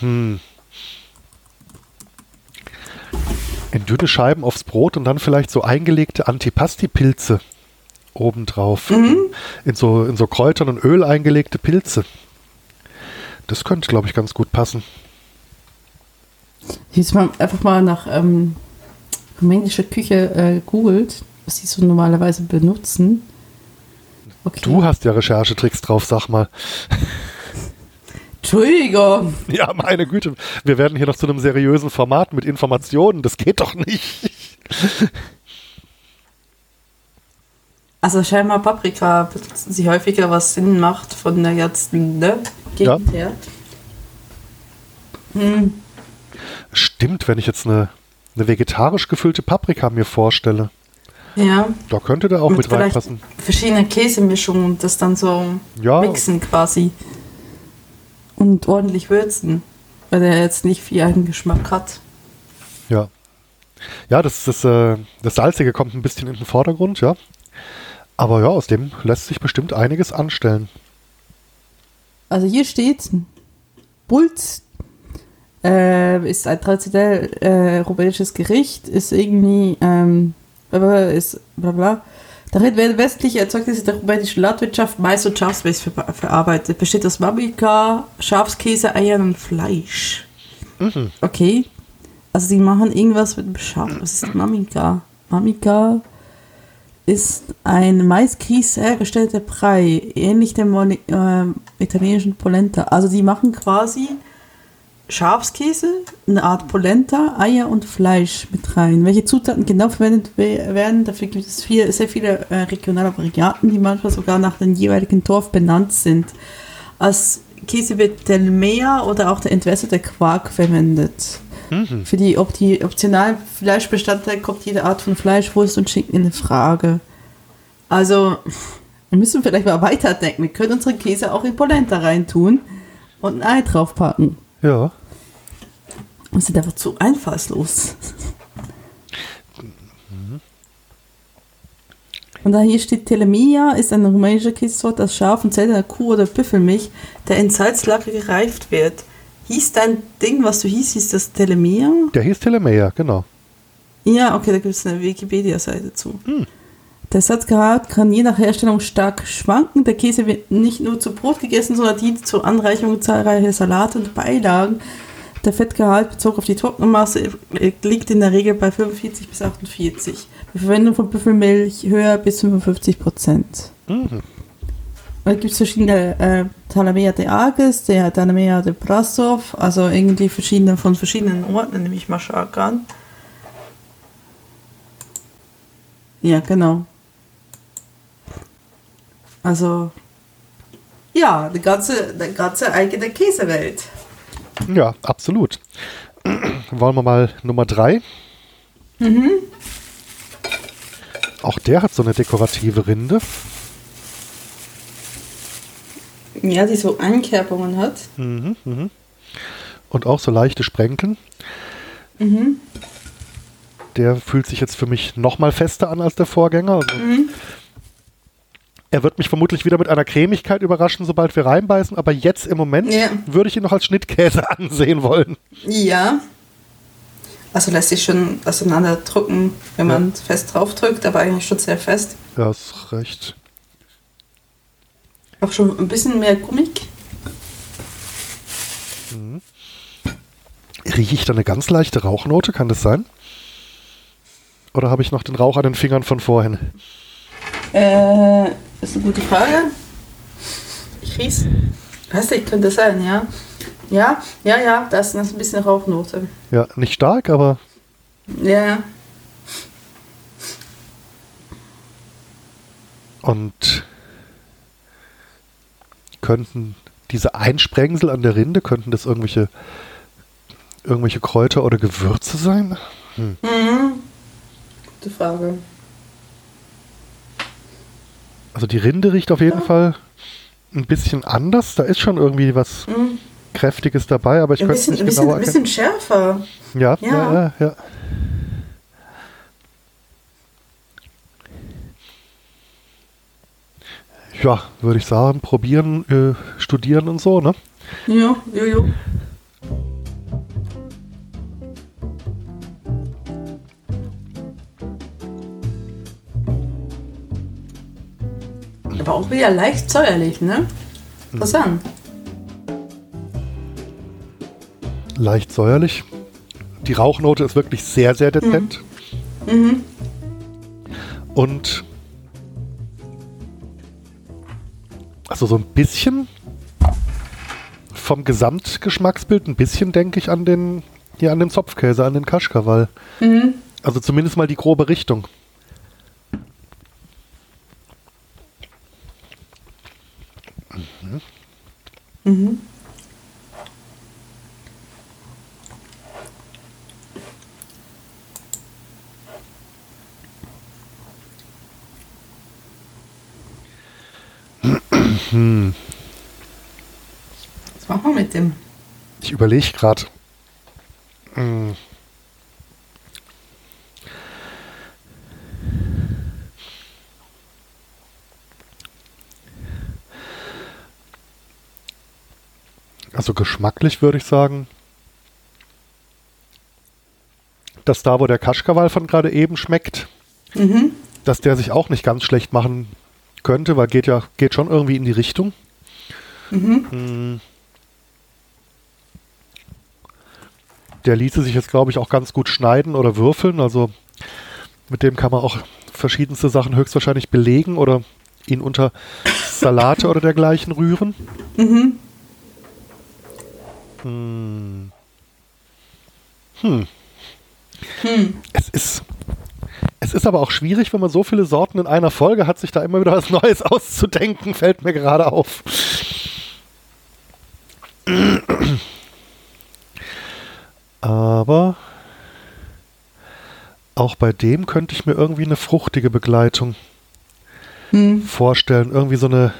Hm. In dünne Scheiben aufs Brot und dann vielleicht so eingelegte Antipasti-Pilze obendrauf. Mhm. In, so, in so Kräutern und Öl eingelegte Pilze. Das könnte, glaube ich, ganz gut passen. Jetzt mal einfach mal nach ähm, rumänischer Küche äh, googelt, was sie so normalerweise benutzen. Okay. Du hast ja Recherchetricks drauf, sag mal. Entschuldigung. Ja, meine Güte. Wir werden hier noch zu einem seriösen Format mit Informationen. Das geht doch nicht. Also scheinbar Paprika benutzen sie häufiger, was Sinn macht von der ganzen ne, Gegend ja. her. Hm. Stimmt, wenn ich jetzt eine, eine vegetarisch gefüllte Paprika mir vorstelle. Ja. Da könnte der auch mit, mit reinpassen. Verschiedene Käsemischungen und das dann so ja. mixen quasi. Und ordentlich würzen. Weil der jetzt nicht viel Eigengeschmack hat. Ja. Ja, das, das, äh, das Salzige kommt ein bisschen in den Vordergrund, ja. Aber ja, aus dem lässt sich bestimmt einiges anstellen. Also hier steht, Bulz äh, ist ein traditionell äh, rumänisches Gericht, ist irgendwie ähm, ist bla bla. Darin werden westliche Erzeugnisse der rumänischen Landwirtschaft, Mais und Schafsmilch ver verarbeitet. Besteht aus Mamika, Schafskäse, Eiern und Fleisch. Mhm. Okay. Also sie machen irgendwas mit dem Schaf. Was ist Mamika? Mamika ist ein Maiskries hergestellter Brei, ähnlich dem äh, italienischen Polenta. Also die machen quasi Schafskäse, eine Art Polenta, Eier und Fleisch mit rein. Welche Zutaten genau verwendet werden, dafür gibt es viel, sehr viele äh, regionale Varianten, die manchmal sogar nach dem jeweiligen Dorf benannt sind. Als Käse wird der Meer oder auch der entwässerte Quark verwendet. Mhm. Für die, die optionalen Fleischbestandteile kommt jede Art von Fleisch, Wurst und Schinken in Frage. Also, wir müssen vielleicht mal weiterdenken. Wir können unsere Käse auch in Polenta reintun und ein Ei draufpacken. Ja. Und sind einfach zu einfallslos. Und da hier steht Telemia, ist eine rumänische Käsesorte aus Schaf und seltener Kuh- oder Büffelmilch, der in Salzlacke gereift wird. Hieß dein Ding, was du hieß, hieß das Telemia? Der hieß Telemia, genau. Ja, okay, da gibt es eine Wikipedia-Seite zu. Hm. Der Satzgehalt kann je nach Herstellung stark schwanken. Der Käse wird nicht nur zu Brot gegessen, sondern dient zur Anreicherung zahlreicher Salate und Beilagen. Der Fettgehalt bezogen auf die Trockenmasse liegt in der Regel bei 45 bis 48. Die Verwendung von Büffelmilch höher bis 55 Prozent. Mhm. Da gibt es verschiedene äh, Talamea de Arges, der Talamea de Brasov, also irgendwie verschiedene von verschiedenen Orten, nehme ich mal stark an. Ja, genau. Also, ja, eine ganze, eine ganze eigene Käsewelt. Ja, absolut. Wollen wir mal Nummer 3? Mhm. Auch der hat so eine dekorative Rinde. Ja, die so Einkerbungen hat. Mhm, mh. Und auch so leichte Sprenkeln. Mhm. Der fühlt sich jetzt für mich noch mal fester an als der Vorgänger. Also mhm. Er wird mich vermutlich wieder mit einer Cremigkeit überraschen, sobald wir reinbeißen, aber jetzt im Moment ja. würde ich ihn noch als Schnittkäse ansehen wollen. Ja. Also lässt sich schon auseinander drücken, wenn ja. man fest drauf drückt, aber eigentlich schon sehr fest. Ja, ist recht. Auch schon ein bisschen mehr gummig. Mhm. Rieche ich da eine ganz leichte Rauchnote, kann das sein? Oder habe ich noch den Rauch an den Fingern von vorhin? Äh, ist eine gute Frage. Ich riech's. Weiß nicht, könnte sein, ja. Ja, ja, ja, da ist ein bisschen Rauchnote. Ja, nicht stark, aber. Ja. Und könnten diese Einsprengsel an der Rinde, könnten das irgendwelche, irgendwelche Kräuter oder Gewürze sein? Hm. Mhm. Gute Frage. Also die Rinde riecht auf jeden ja. Fall ein bisschen anders. Da ist schon irgendwie was mhm. Kräftiges dabei, aber ich könnte es nicht genau erkennen. Ein bisschen schärfer. Ja, ja, ja. ja, ja. Ja, würde ich sagen, probieren, äh, studieren und so, ne? Ja, ja, ja. Auch wieder leicht säuerlich, ne? Interessant. Leicht säuerlich. Die Rauchnote ist wirklich sehr, sehr dezent. Mhm. Mhm. Und also so ein bisschen vom Gesamtgeschmacksbild, ein bisschen denke ich an den, hier an den Zopfkäse, an den Kaschkawal. Mhm. Also zumindest mal die grobe Richtung. Mhm. Was machen wir mit dem? Ich überlege gerade. Hm. Also geschmacklich würde ich sagen, dass da, wo der Kaschkawal von gerade eben schmeckt, mhm. dass der sich auch nicht ganz schlecht machen könnte, weil geht ja geht schon irgendwie in die Richtung. Mhm. Hm. Der ließe sich jetzt, glaube ich, auch ganz gut schneiden oder würfeln. Also mit dem kann man auch verschiedenste Sachen höchstwahrscheinlich belegen oder ihn unter Salate oder dergleichen rühren. Mhm. Hm. Hm. Hm. Es ist. Es ist aber auch schwierig, wenn man so viele Sorten in einer Folge hat, sich da immer wieder was Neues auszudenken, fällt mir gerade auf. Aber auch bei dem könnte ich mir irgendwie eine fruchtige Begleitung hm. vorstellen. Irgendwie so eine,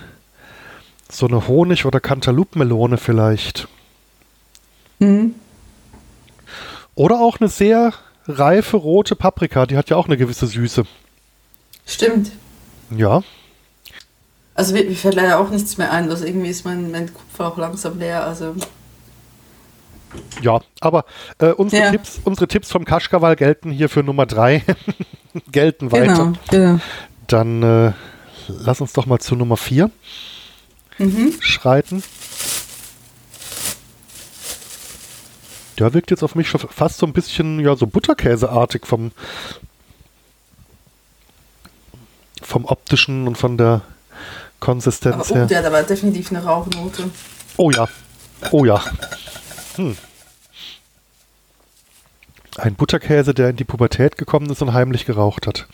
so eine Honig- oder Cantaloupe-Melone vielleicht. Hm. Oder auch eine sehr reife rote Paprika, die hat ja auch eine gewisse Süße. Stimmt. Ja. Also mir, mir fällt leider auch nichts mehr ein, also irgendwie ist mein, mein Kupfer auch langsam leer, also. Ja, aber äh, unsere, ja. Tipps, unsere Tipps vom Kaschkawal gelten hier für Nummer 3. gelten weiter. Genau, genau. Dann äh, lass uns doch mal zu Nummer 4 mhm. schreiten. Der wirkt jetzt auf mich fast so ein bisschen, ja, so Butterkäseartig vom, vom optischen und von der Konsistenz aber, oh, her. Der hat aber definitiv eine Rauchnote. Oh ja. Oh ja. Hm. Ein Butterkäse, der in die Pubertät gekommen ist und heimlich geraucht hat.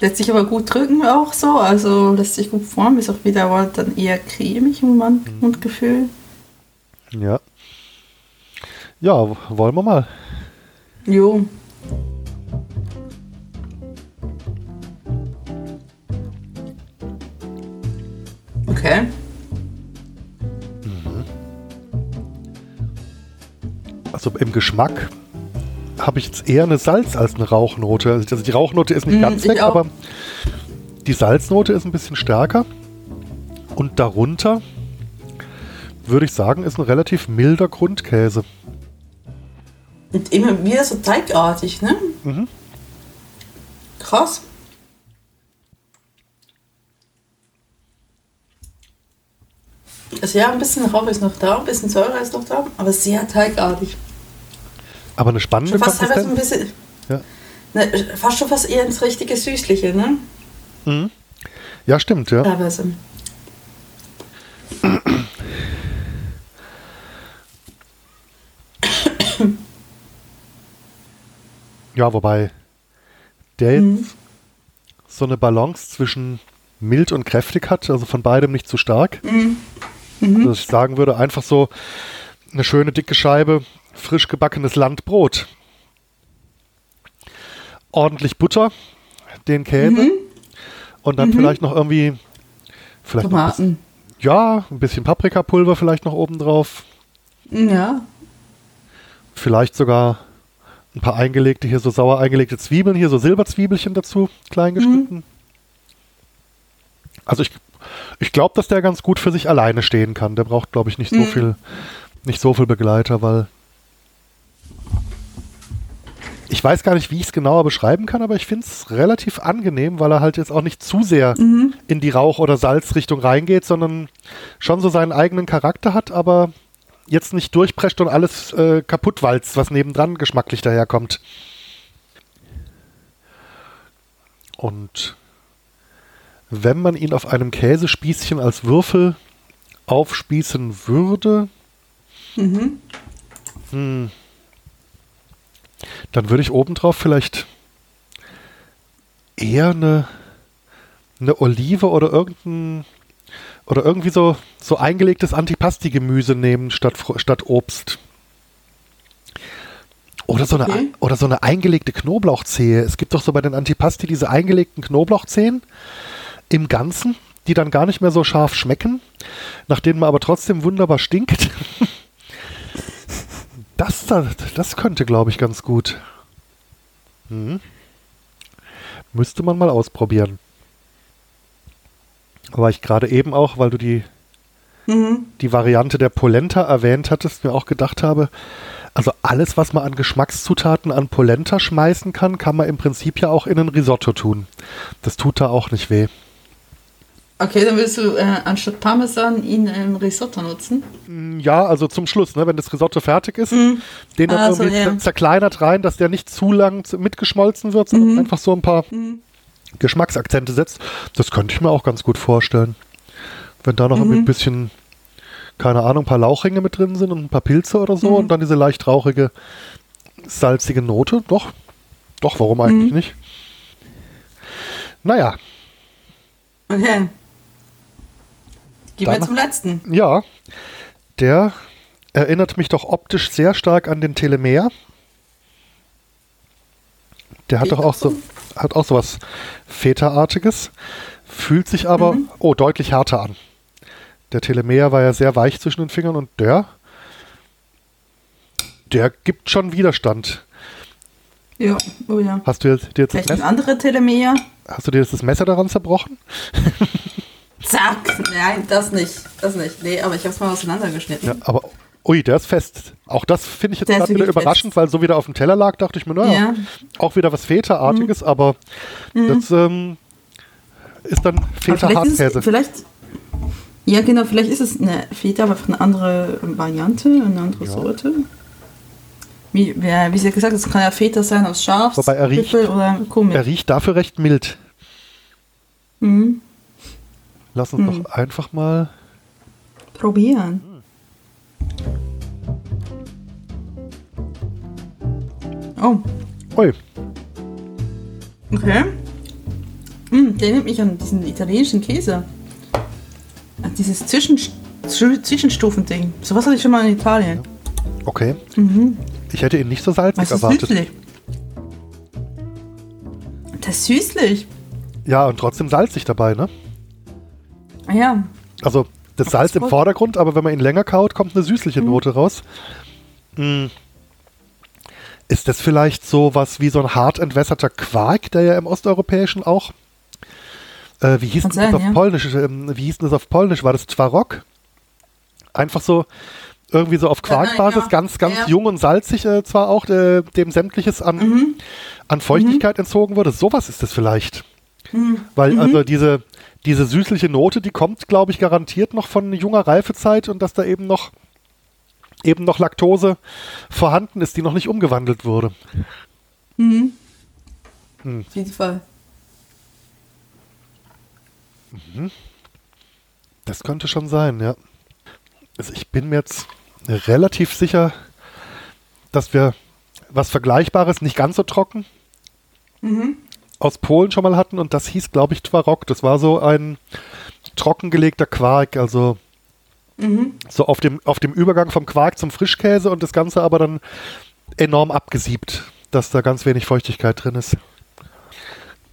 Lässt sich aber gut drücken auch so, also lässt sich gut formen, ist auch wieder aber dann eher cremig im Mundgefühl. Ja. Ja, wollen wir mal. Jo. Okay. Mhm. Also im Geschmack habe ich jetzt eher eine Salz als eine Rauchnote. Also die Rauchnote ist nicht mm, ganz weg, aber die Salznote ist ein bisschen stärker. Und darunter würde ich sagen, ist ein relativ milder Grundkäse. Und immer wieder so teigartig, ne? Mhm. Krass. Also ja, ein bisschen Rauch ist noch da, ein bisschen Säure ist noch da, aber sehr teigartig. Aber eine spannende schon fast Konsistenz. Ein bisschen, ja. ne, fast schon fast eher ins richtige Süßliche, ne? Mhm. Ja, stimmt, ja. Teilweise. Ja, wobei der jetzt mhm. so eine Balance zwischen mild und kräftig hat, also von beidem nicht zu stark. Mhm. Mhm. Also ich sagen würde, einfach so eine schöne dicke Scheibe frisch gebackenes Landbrot. Ordentlich Butter, den Käse mhm. und dann mhm. vielleicht noch irgendwie vielleicht Tomaten. Noch ein bisschen, ja, ein bisschen Paprikapulver vielleicht noch oben drauf. Ja. Vielleicht sogar ein paar eingelegte, hier so sauer eingelegte Zwiebeln, hier so Silberzwiebelchen dazu, klein geschnitten. Mhm. Also ich, ich glaube, dass der ganz gut für sich alleine stehen kann. Der braucht, glaube ich, nicht so mhm. viel, nicht so viel Begleiter, weil ich weiß gar nicht, wie ich es genauer beschreiben kann, aber ich finde es relativ angenehm, weil er halt jetzt auch nicht zu sehr mhm. in die Rauch- oder Salzrichtung reingeht, sondern schon so seinen eigenen Charakter hat, aber jetzt nicht durchprescht und alles äh, kaputt walzt, was nebendran geschmacklich daherkommt. Und wenn man ihn auf einem Käsespießchen als Würfel aufspießen würde, mhm. hm, dann würde ich obendrauf vielleicht eher eine, eine Olive oder irgendein oder irgendwie so, so eingelegtes Antipasti-Gemüse nehmen statt, statt Obst. Oder so, okay. eine, oder so eine eingelegte Knoblauchzehe. Es gibt doch so bei den Antipasti diese eingelegten Knoblauchzehen im Ganzen, die dann gar nicht mehr so scharf schmecken, nach denen man aber trotzdem wunderbar stinkt. Das, das könnte, glaube ich, ganz gut. Hm. Müsste man mal ausprobieren. Aber ich gerade eben auch, weil du die, mhm. die Variante der Polenta erwähnt hattest, mir auch gedacht habe, also alles, was man an Geschmackszutaten an Polenta schmeißen kann, kann man im Prinzip ja auch in ein Risotto tun. Das tut da auch nicht weh. Okay, dann willst du äh, anstatt Parmesan ihn in Risotto nutzen? Mm, ja, also zum Schluss, ne, wenn das Risotto fertig ist, mm. den dann ah, irgendwie ja. zerkleinert rein, dass der nicht zu lang mitgeschmolzen wird, sondern mm. einfach so ein paar mhm. Geschmacksakzente setzt. Das könnte ich mir auch ganz gut vorstellen. Wenn da noch mhm. ein bisschen keine Ahnung, ein paar Lauchringe mit drin sind und ein paar Pilze oder so Mhm. und dann diese leicht rauchige, salzige Note. Doch, doch, warum eigentlich Mhm. nicht? Naja, Okay. Gehen wir zum letzten. ja, der erinnert mich doch optisch sehr stark an den Telemer. Der hat doch auch so, hat auch sowas Feta-artiges, fühlt sich aber, Mhm. oh, deutlich härter an. Der Telemer war ja sehr weich zwischen den Fingern und der, der gibt schon Widerstand. Ja, oh ja. Hast du jetzt, dir jetzt das Vielleicht ein Messer, andere Telemeer. hast du dir jetzt das Messer daran zerbrochen? Zack! Nein, das nicht. Das nicht. Nee, aber ich habe es mal auseinandergeschnitten. Ja, aber ui, der ist fest. Auch das finde ich jetzt gerade wieder überraschend, fest. weil so wieder auf dem Teller lag, dachte ich mir, naja, Ja. auch wieder was Feta-artiges, aber das ähm, ist dann vielleicht Feta-Hartkäse. es, vielleicht, ja, genau, vielleicht ist es eine Feta, aber eine andere Variante, eine andere Ja. Sorte. Wie, wie sie gesagt es kann ja Feta sein aus Schafs, Wobei er riecht- oder Kuhmilch. Er riecht dafür recht mild. Mhm. Lass uns doch einfach mal. Probieren. Oh, Ui, okay. Mm, der nimmt mich an diesen italienischen Käse. An dieses Zwischen Zw- Zwischenstufending. Sowas hatte ich schon mal in Italien. okay. Mhm. Ich hätte ihn nicht so salzig Das ist erwartet. süßlich. Das ist süßlich. Ja, und trotzdem salzig dabei, ne? Ja. Also das Salz im Vordergrund, aber wenn man ihn länger kaut, kommt eine süßliche Note raus. Mm. Ist das vielleicht so was wie so ein hart entwässerter Quark, der ja im Osteuropäischen auch? Äh, wie hieß Kann das sein, auf ja. Polnisch? Ähm, wie hieß das auf Polnisch? War das Twarok? Einfach so irgendwie so auf Quarkbasis, ja. ganz, ganz Ja. jung und salzig äh, zwar auch, äh, dem sämtliches an, Mhm. an Feuchtigkeit entzogen wurde. Sowas ist es vielleicht. Mhm. Weil also diese, diese süßliche Note, die kommt, glaube ich, garantiert noch von junger Reifezeit und dass da eben noch eben noch Laktose vorhanden ist, die noch nicht umgewandelt wurde. Mhm. Hm. Auf jeden Fall. Das könnte schon sein, ja. Also ich bin mir jetzt relativ sicher, dass wir was Vergleichbares, nicht ganz so trocken, Mhm. Aus Polen schon mal hatten und das hieß, glaube ich, Twarok. Das war so ein trockengelegter Quark, also Mhm. so auf dem, auf dem Übergang vom Quark zum Frischkäse und das Ganze aber dann enorm abgesiebt, dass da ganz wenig Feuchtigkeit drin ist.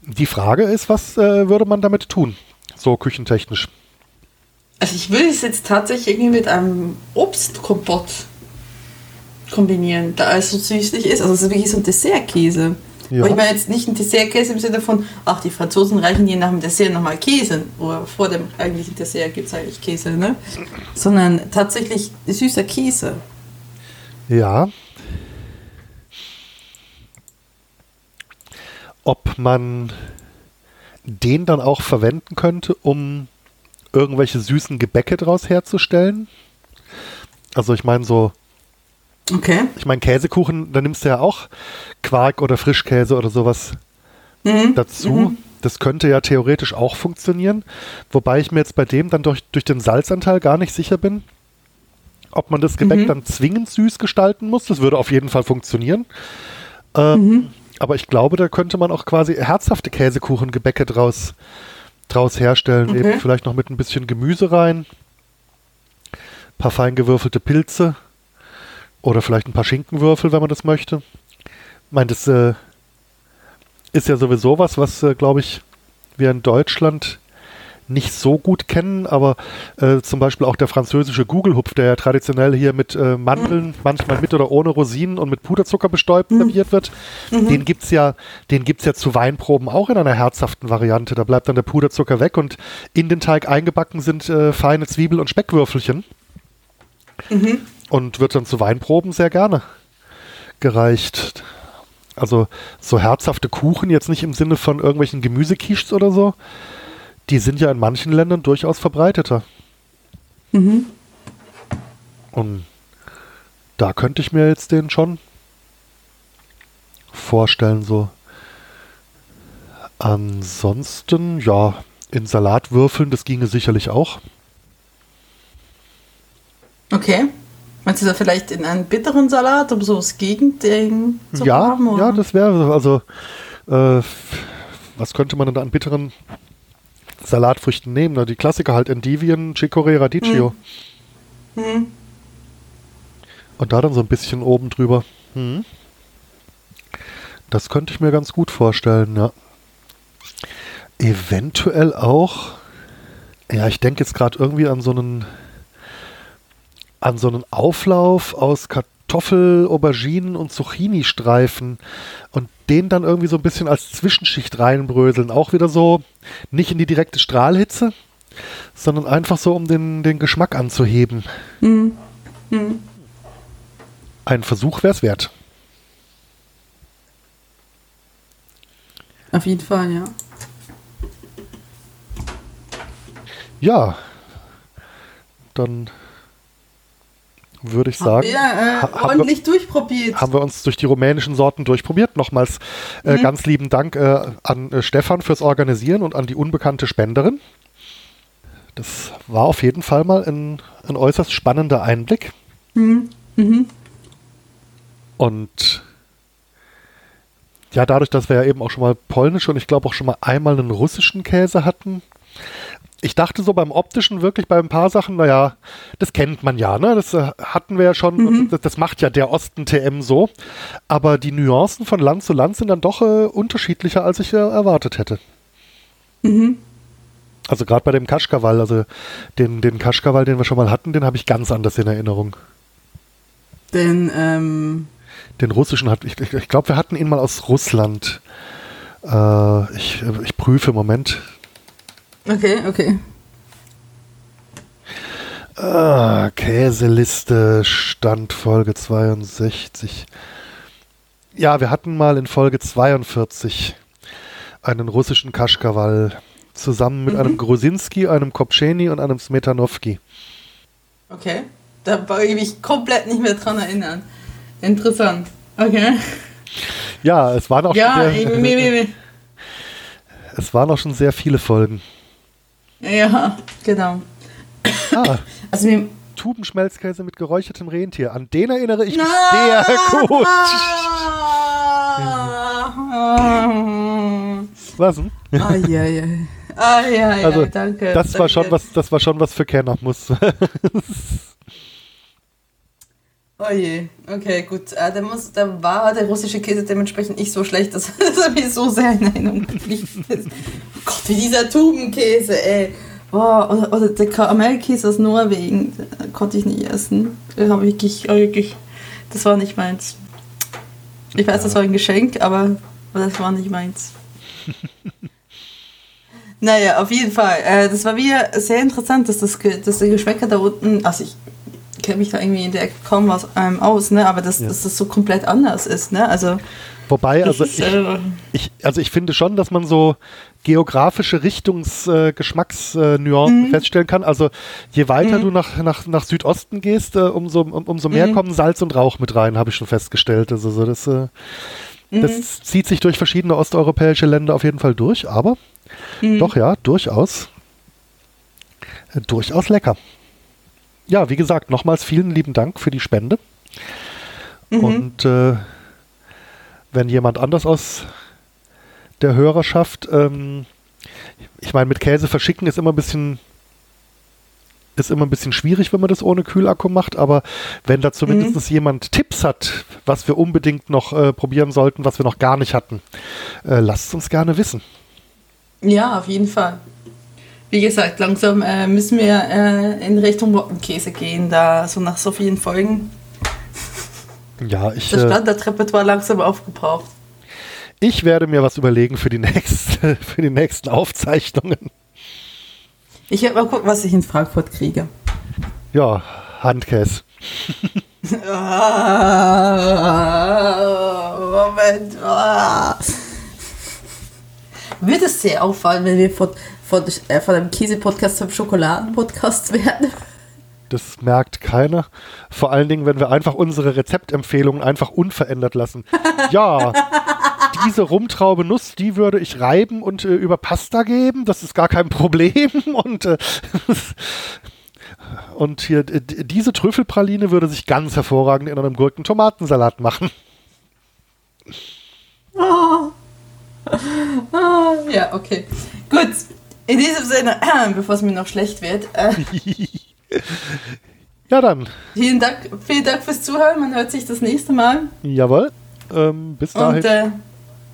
Die Frage ist, was äh, würde man damit tun, so küchentechnisch? Also ich will es jetzt tatsächlich irgendwie mit einem Obstkompott kombinieren, da es so süßlich ist. Also es ist wirklich so ein Dessertkäse. Ja. Aber ich meine jetzt nicht ein Dessertkäse im Sinne von, ach, die Franzosen reichen dir nach dem Dessert nochmal Käse. Oder vor dem eigentlichen Dessert gibt es eigentlich Käse, ne? Sondern tatsächlich süßer Käse. Ja. Ob man den dann auch verwenden könnte, um irgendwelche süßen Gebäcke draus herzustellen? Also ich meine so Okay. Ich meine, Käsekuchen, da nimmst du ja auch Quark oder Frischkäse oder sowas Mhm. dazu. Mhm. Das könnte ja theoretisch auch funktionieren. Wobei ich mir jetzt bei dem dann durch, durch den Salzanteil gar nicht sicher bin, ob man das Gebäck Mhm. dann zwingend süß gestalten muss. Das würde auf jeden Fall funktionieren. Ähm, Mhm. Aber ich glaube, da könnte man auch quasi herzhafte Käsekuchengebäcke draus, draus herstellen. Okay. Eben vielleicht noch mit ein bisschen Gemüse rein, ein paar fein gewürfelte Pilze oder vielleicht ein paar Schinkenwürfel, wenn man das möchte. Ich meine, das äh, ist ja sowieso was, was, äh, glaube ich, wir in Deutschland nicht so gut kennen, aber äh, zum Beispiel auch der französische Gugelhupf, der ja traditionell hier mit äh, Mandeln, manchmal mit oder ohne Rosinen und mit Puderzucker bestäubt serviert wird, den gibt's ja, den gibt's ja zu Weinproben auch in einer herzhaften Variante. Da bleibt dann der Puderzucker weg und in den Teig eingebacken sind äh, feine Zwiebel- und Speckwürfelchen Mhm. Und wird dann zu Weinproben sehr gerne gereicht. Also so herzhafte Kuchen, jetzt nicht im Sinne von irgendwelchen Gemüsequiches oder so, die sind ja in manchen Ländern durchaus verbreiteter. Mhm. Und da könnte ich mir jetzt den schon vorstellen, so. Ansonsten, ja, in Salat würfeln, das ginge sicherlich auch. Okay. Meinst du da vielleicht in einen bitteren Salat, um so das Gegending zu ja, haben? Oder? Ja, das wäre also. Äh, was könnte man denn da an bitteren Salatfrüchten nehmen? Na, die Klassiker halt Endivien, Chicorée, Radicchio. Hm. Hm. Und da dann so ein bisschen oben drüber. Hm. Das könnte ich mir ganz gut vorstellen, ja. Eventuell auch. Ja, ich denke jetzt gerade irgendwie an so einen an so einen Auflauf aus Kartoffel, Auberginen und Zucchini-Streifen und den dann irgendwie so ein bisschen als Zwischenschicht reinbröseln. Auch wieder so nicht in die direkte Strahlhitze, sondern einfach so, um den, den Geschmack anzuheben. Mhm. Mhm. Ein Versuch wäre es wert. Auf jeden Fall, ja. Ja, dann würde ich sagen. Ja, äh, ordentlich wir, durchprobiert. Haben wir uns durch die rumänischen Sorten durchprobiert. Nochmals äh, mhm. ganz lieben Dank äh, an äh, Stefan fürs Organisieren und an die unbekannte Spenderin. Das war auf jeden Fall mal ein, ein äußerst spannender Einblick. Mhm. Mhm. Und ja, dadurch, dass wir ja eben auch schon mal polnisch und ich glaube auch schon mal einmal einen russischen Käse hatten, ich dachte so beim optischen wirklich bei ein paar Sachen, naja, das kennt man ja, ne? Das äh, hatten wir ja schon, mhm. das, das, macht ja der Osten-TM so. Aber die Nuancen von Land zu Land sind dann doch äh, unterschiedlicher, als ich äh, erwartet hätte. Mhm. Also gerade bei dem Kaschkawal, also den, den Kaschkawal, den wir schon mal hatten, den habe ich ganz anders in Erinnerung. Den, ähm Den russischen hat, ich, ich, glaube, wir hatten ihn mal aus Russland. Äh, ich, ich prüfe im Moment. Okay, okay. Ah, Käseliste, Stand Folge 62. Ja, wir hatten mal in Folge 42 einen russischen Kaschkawal zusammen mit mhm. einem Grusinski, einem Kopscheni und einem Smetanowski. Okay, da war ich mich komplett nicht mehr dran erinnern. Interessant. Okay. Ja, es waren auch ja, schon sehr, es waren auch schon sehr viele Folgen. Ja, genau. Ah, also wir, Tubenschmelzkäse mit geräuchertem Rentier. An den erinnere ich mich ah, sehr gut. Was denn? Ah, ja, ja. Ah, ja, ja, also, danke. Das danke. war schon was, das war schon was für Kenner muss. Oh je, okay, gut. Äh, da, muss, da war der russische Käse dementsprechend nicht so schlecht, dass, er mir so sehr in Erinnerung geblieben ist. Oh Gott, wie dieser Tubenkäse, ey. Boah, oder, oder der Karamellkäse aus Norwegen, konnte ich nicht essen. Habe ich wirklich, wirklich, das war nicht meins. Ich weiß, das war ein Geschenk, aber, aber das war nicht meins. naja, auf jeden Fall. Äh, das war wieder sehr interessant, dass, das, dass die Geschmäcker da unten, also ich kenne mich da irgendwie in der Ecke kaum was ähm, aus, ne? aber dass, ja. dass, das so komplett anders ist. Ne? Also, Wobei, also, ist, ich, äh, ich, also ich finde schon, dass man so geografische Richtungsgeschmacksnuancen äh, mhm. feststellen kann. Also je weiter mhm. du nach, nach, nach Südosten gehst, äh, umso, um, umso mehr mhm. kommen Salz und Rauch mit rein, habe ich schon festgestellt. Also so, das, äh, das mhm. zieht sich durch verschiedene osteuropäische Länder auf jeden Fall durch, aber doch ja, durchaus, äh, durchaus lecker ja, wie gesagt, nochmals vielen lieben Dank für die Spende. Mhm. Und äh, wenn jemand anders aus der Hörerschaft, ähm, ich meine, mit Käse verschicken ist immer ein bisschen ist immer ein bisschen schwierig, wenn man das ohne Kühlakku macht, aber wenn da zumindest mhm. jemand Tipps hat, was wir unbedingt noch äh, probieren sollten, was wir noch gar nicht hatten, äh, lasst es uns gerne wissen. Ja, auf jeden Fall wie gesagt, langsam äh, müssen wir äh, in Richtung Wockenkäse gehen, da so nach so vielen Folgen. Ja, ich. Das Standardrepertoire langsam aufgebraucht. Ich werde mir was überlegen für die, nächste, für die nächsten Aufzeichnungen. Ich werde mal gucken, was ich in Frankfurt kriege. Ja, Handkäse. ah, Moment. Ah. Wird es sehr auffallen, wenn wir von von, äh, von einem Käse-Podcast zum Schokoladen-Podcast werden. Das merkt keiner. Vor allen Dingen, wenn wir einfach unsere Rezeptempfehlungen einfach unverändert lassen. Ja, diese Rumtraube Nuss, die würde ich reiben und äh, über Pasta geben. Das ist gar kein Problem. Und äh, Und hier, diese Trüffelpraline würde sich ganz hervorragend in einem Gurken-Tomatensalat machen. Oh. Oh, ja, okay. Gut. In diesem Sinne, äh, bevor es mir noch schlecht wird. Äh, ja, dann. Vielen Dank, vielen Dank fürs Zuhören. Man hört sich das nächste Mal. Jawohl. Ähm, bis dahin. Und äh,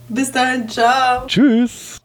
bis dahin. Ciao. Tschüss.